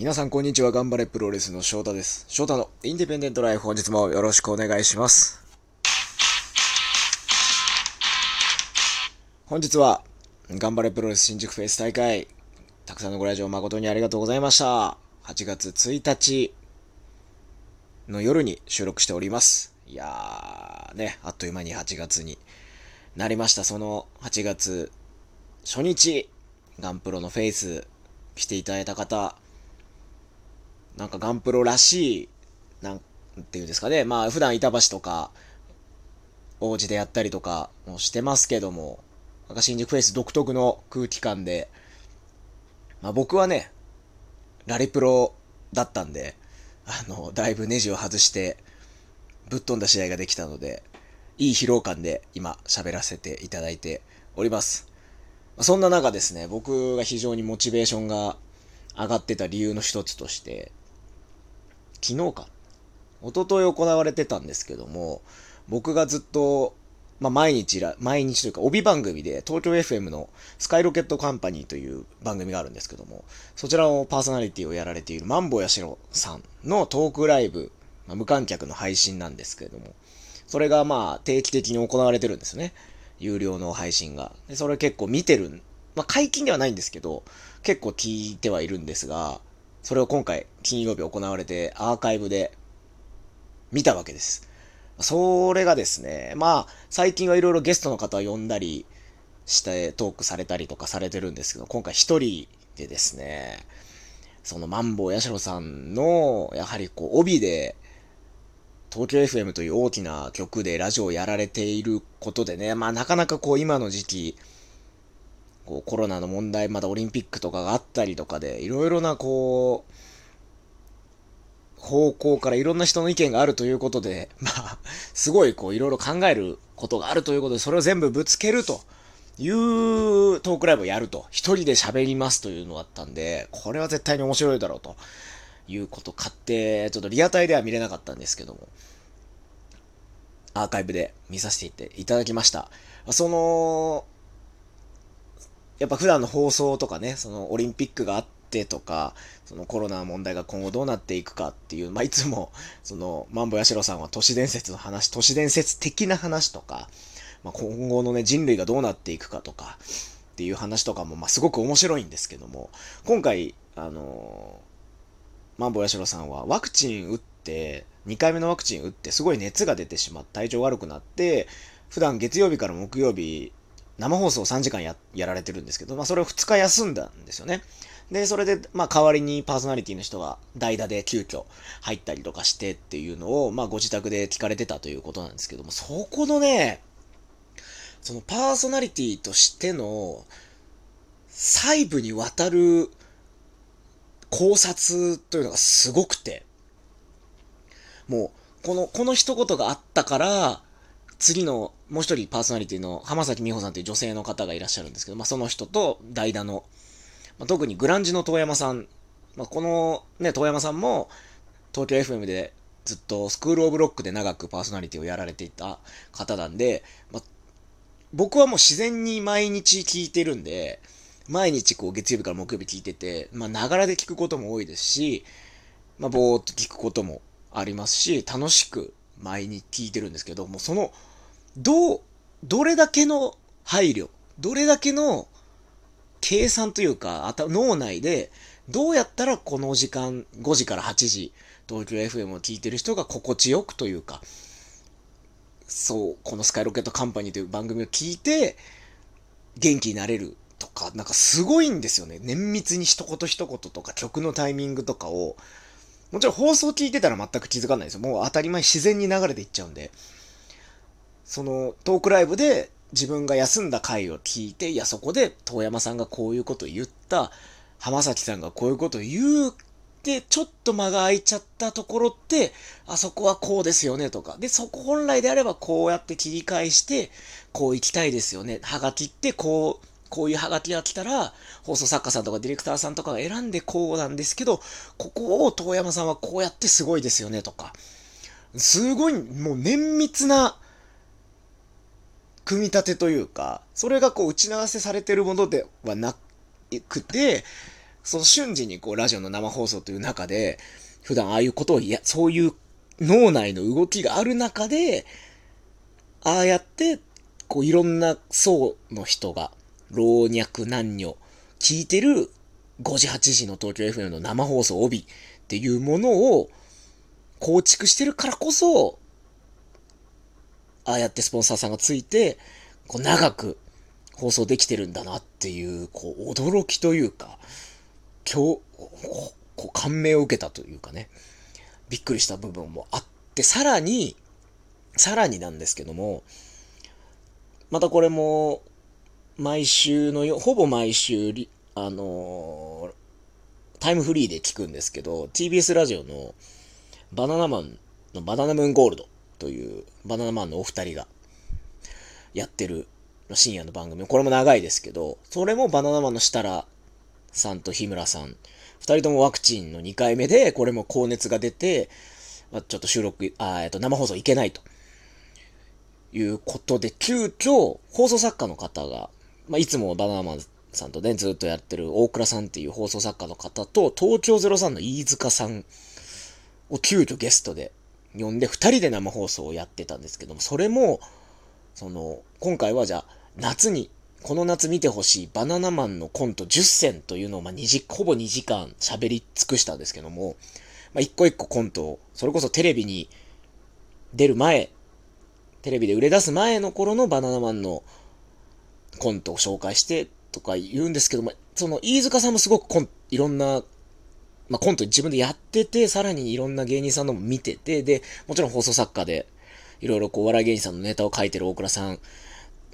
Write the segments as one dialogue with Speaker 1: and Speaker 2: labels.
Speaker 1: 皆さんこんにちは。頑張れプロレスの翔太です。翔太のインディペンデントライフ本日もよろしくお願いします。本日は、頑張れプロレス新宿フェイス大会、たくさんのご来場誠にありがとうございました。8月1日の夜に収録しております。いやー、ね、あっという間に8月になりました。その8月初日、ガンプロのフェイス来ていただいた方、なんかガンプロらしい、なんていうんですかね。まあ普段板橋とか、王子でやったりとかもしてますけども、なんか新宿フェイス独特の空気感で、まあ僕はね、ラリプロだったんで、あの、だいぶネジを外して、ぶっ飛んだ試合ができたので、いい疲労感で今喋らせていただいております。そんな中ですね、僕が非常にモチベーションが上がってた理由の一つとして、昨日か、一昨日行われてたんですけども、僕がずっと、まあ、毎日ら、毎日というか、帯番組で、東京 FM のスカイロケットカンパニーという番組があるんですけども、そちらのパーソナリティをやられているマンボヤシロさんのトークライブ、まあ、無観客の配信なんですけれども、それがまあ定期的に行われてるんですね。有料の配信が。でそれ結構見てる、まあ解禁ではないんですけど、結構聞いてはいるんですが、それを今回金曜日行われてアーカイブで見たわけです。それがですね、まあ最近はいろいろゲストの方を呼んだりしてトークされたりとかされてるんですけど、今回一人でですね、そのマンボウヤシロさんの、やはりこう帯で東京 FM という大きな曲でラジオをやられていることでね、まあなかなかこう今の時期、こうコロナの問題、まだオリンピックとかがあったりとかで、いろいろなこう、方向からいろんな人の意見があるということで、まあ、すごいこういろいろ考えることがあるということで、それを全部ぶつけるというトークライブをやると、一人で喋りますというのがあったんで、これは絶対に面白いだろうと。いうこと買って、ちょっとリアタイでは見れなかったんですけども、アーカイブで見させていただきました。その、やっぱ普段の放送とかね、そのオリンピックがあってとか、そのコロナの問題が今後どうなっていくかっていう、まあ、いつも、その、マンボヤシロさんは都市伝説の話、都市伝説的な話とか、まあ、今後のね、人類がどうなっていくかとか、っていう話とかも、まあ、すごく面白いんですけども、今回、あのーマンボヤシロさんはワクチン打って、2回目のワクチン打って、すごい熱が出てしまって、体調悪くなって、普段月曜日から木曜日、生放送3時間ややられてるんですけど、まあそれを2日休んだんですよね。で、それで、まあ代わりにパーソナリティの人が代打で急遽入ったりとかしてっていうのを、まあご自宅で聞かれてたということなんですけども、そこのね、そのパーソナリティとしての細部にわたる考察というのがすごくて、もう、この、この一言があったから、次の、もう一人パーソナリティの浜崎美穂さんという女性の方がいらっしゃるんですけど、まあその人と代打の、まあ、特にグランジの遠山さん、まあこのね、遠山さんも東京 FM でずっとスクールオブロックで長くパーソナリティをやられていた方なんで、まあ、僕はもう自然に毎日聞いてるんで、毎日こう月曜日から木曜日聞いてて、まあ、ながらで聞くことも多いですし、まあ、ぼーっと聞くこともありますし、楽しく毎日聞いてるんですけど、もその、どう、どれだけの配慮、どれだけの計算というか、脳内で、どうやったらこの時間、5時から8時、東京 FM を聞いてる人が心地よくというか、そう、このスカイロケットカンパニーという番組を聞いて、元気になれるとか、なんかすごいんですよね。綿密に一言一言とか曲のタイミングとかを、もちろん放送聞いてたら全く気づかないですよ。もう当たり前自然に流れていっちゃうんで。そのトークライブで自分が休んだ回を聞いて、いやそこで遠山さんがこういうこと言った、浜崎さんがこういうこと言うで、ちょっと間が空いちゃったところって、あそこはこうですよねとか。で、そこ本来であればこうやって切り返して、こう行きたいですよね。はがきってこう、こういうハガキが来たら、放送作家さんとかディレクターさんとかが選んでこうなんですけど、ここを遠山さんはこうやってすごいですよねとか。すごい、もう綿密な、組み立てというか、それがこう打ち合わせされてるものではなくて、その瞬時にこう、ラジオの生放送という中で、普段ああいうことを、いや、そういう脳内の動きがある中で、ああやって、こう、いろんな層の人が、老若男女、聞いてる5時8時の東京 FM の生放送帯っていうものを構築してるからこそ、ああやってスポンサーさんがついて、こう長く放送できてるんだなっていう、こう、驚きというか、今日、こう、感銘を受けたというかね、びっくりした部分もあって、さらに、さらになんですけども、またこれも、毎週のよ、ほぼ毎週、あの、タイムフリーで聞くんですけど、TBS ラジオのバナナマンのバナナムーンゴールドというバナナマンのお二人がやってる深夜の番組。これも長いですけど、それもバナナマンの設楽さんと日村さん、二人ともワクチンの2回目で、これも高熱が出て、まあ、ちょっと収録、あえっと、生放送いけないと。いうことで、急遽、放送作家の方が、まあ、いつもバナナマンさんとね、ずっとやってる大倉さんっていう放送作家の方と、東京03の飯塚さんを急遽ゲストで呼んで、二人で生放送をやってたんですけども、それも、その、今回はじゃあ、夏に、この夏見てほしいバナナマンのコント10選というのを、まあ、2時、ほぼ2時間喋り尽くしたんですけども、まあ、一個一個コントを、それこそテレビに出る前、テレビで売れ出す前の頃のバナナマンのコントを紹介してとか言うんですけども、その飯塚さんもすごくコン、いろんな、まあ、コント自分でやってて、さらにいろんな芸人さんのも見てて、で、もちろん放送作家で、いろいろこう、笑い芸人さんのネタを書いてる大倉さん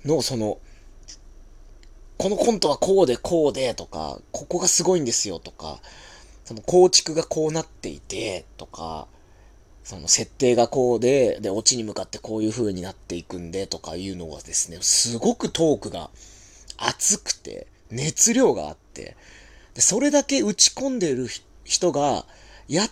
Speaker 1: の、その、このコントはこうでこうでとか、ここがすごいんですよとか、その構築がこうなっていてとか、その設定がこうで、で、オチに向かってこういう風になっていくんでとかいうのがですね、すごくトークが熱くて、熱量があって、で、それだけ打ち込んでる人人がやっ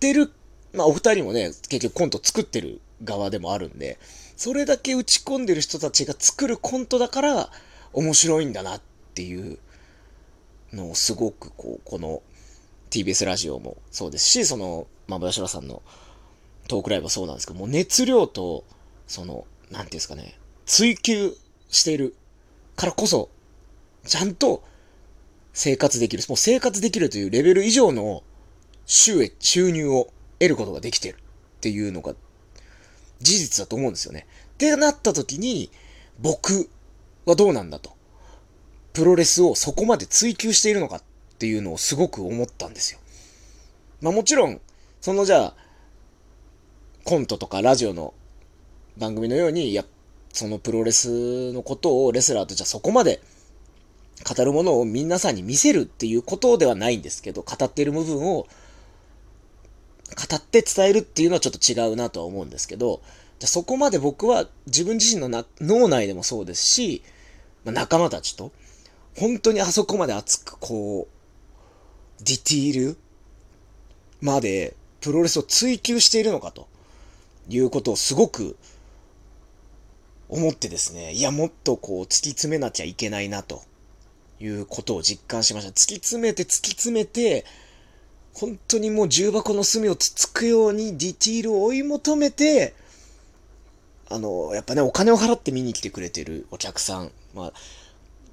Speaker 1: てる、まあお二人もね、結局コント作ってる側でもあるんで、それだけ打ち込んでる人たちが作るコントだから面白いんだなっていうのをすごくこう、この TBS ラジオもそうですし、その、まあ、吉田さんのトークライブもそうなんですけど、もう熱量と、その、なんていうんですかね、追求しているからこそ、ちゃんと生活できる、もう生活できるというレベル以上の収益、収入を得ることができてるっていうのが事実だと思うんですよね。ってなった時に、僕はどうなんだと。プロレスをそこまで追求しているのかっていうのをすごく思ったんですよ。まあもちろん、そのじゃあ、コントとかラジオの番組のように、いや、そのプロレスのことをレスラーとじゃあそこまで語るものを皆さんに見せるっていうことではないんですけど、語っている部分を語って伝えるっていうのはちょっと違うなとは思うんですけど、じゃそこまで僕は自分自身の脳内でもそうですし、まあ、仲間たちと、本当にあそこまで熱くこう、ディティールまでプロレスを追求しているのかということをすごく思ってですね、いや、もっとこう突き詰めなきゃいけないなと。いうことを実感しました。突き詰めて突き詰めて、本当にもう重箱の隅をつつくようにディティールを追い求めて、あの、やっぱね、お金を払って見に来てくれてるお客さん、まあ、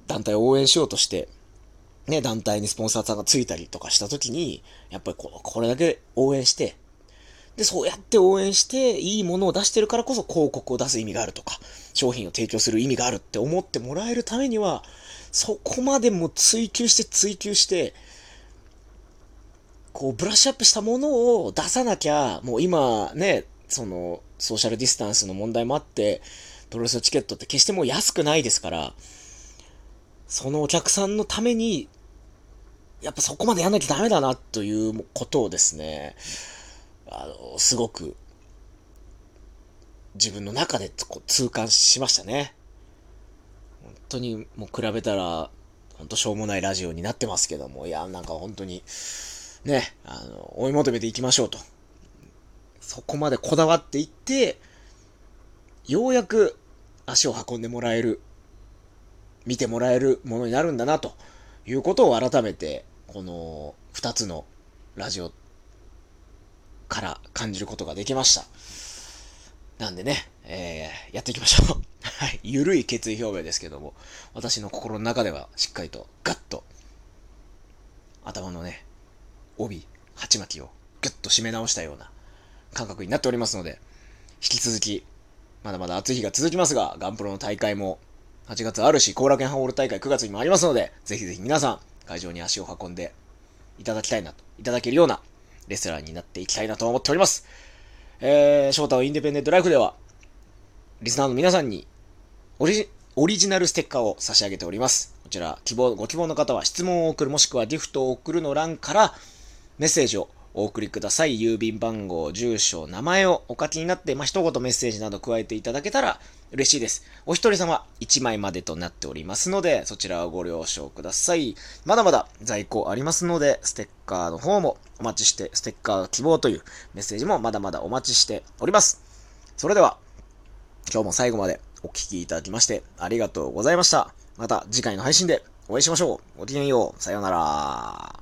Speaker 1: 団体を応援しようとして、ね、団体にスポンサーさんがついたりとかした時に、やっぱりここれだけ応援して、で、そうやって応援して、いいものを出してるからこそ広告を出す意味があるとか、商品を提供する意味があるって思ってもらえるためには、そこまでも追求して追求して、こう、ブラッシュアップしたものを出さなきゃ、もう今ね、その、ソーシャルディスタンスの問題もあって、プロレスチケットって決してもう安くないですから、そのお客さんのために、やっぱそこまでやんなきゃダメだなということをですね、あの、すごく、自分の中でこう痛感しましたね。本当にもう比べたら、本当しょうもないラジオになってますけども、いや、なんか本当に、ね、あの、追い求めていきましょうと。そこまでこだわっていって、ようやく足を運んでもらえる、見てもらえるものになるんだな、ということを改めて、この二つのラジオから感じることができました。なんでね、えー、やっていきましょう。はい。ゆるい決意表明ですけども、私の心の中ではしっかりとガッと、頭のね、帯、鉢巻きをギュッと締め直したような感覚になっておりますので、引き続き、まだまだ暑い日が続きますが、ガンプロの大会も8月あるし、後楽園ハンホール大会9月にもありますので、ぜひぜひ皆さん、会場に足を運んでいただきたいなと、いただけるようなレスラーになっていきたいなと思っております。えー、翔太のインディペンデントライフでは、リスナーの皆さんにオリジ、オリジナルステッカーを差し上げております。こちら、希望、ご希望の方は質問を送る、もしくはギフトを送るの欄からメッセージをお送りください。郵便番号、住所、名前をお書きになって、まあ、一言メッセージなど加えていただけたら嬉しいです。お一人様1枚までとなっておりますので、そちらをご了承ください。まだまだ在庫ありますので、ステッカーの方もお待ちして、ステッカー希望というメッセージもまだまだお待ちしております。それでは、今日も最後までお聴きいただきましてありがとうございました。また次回の配信でお会いしましょう。ごきげんよう。さようなら。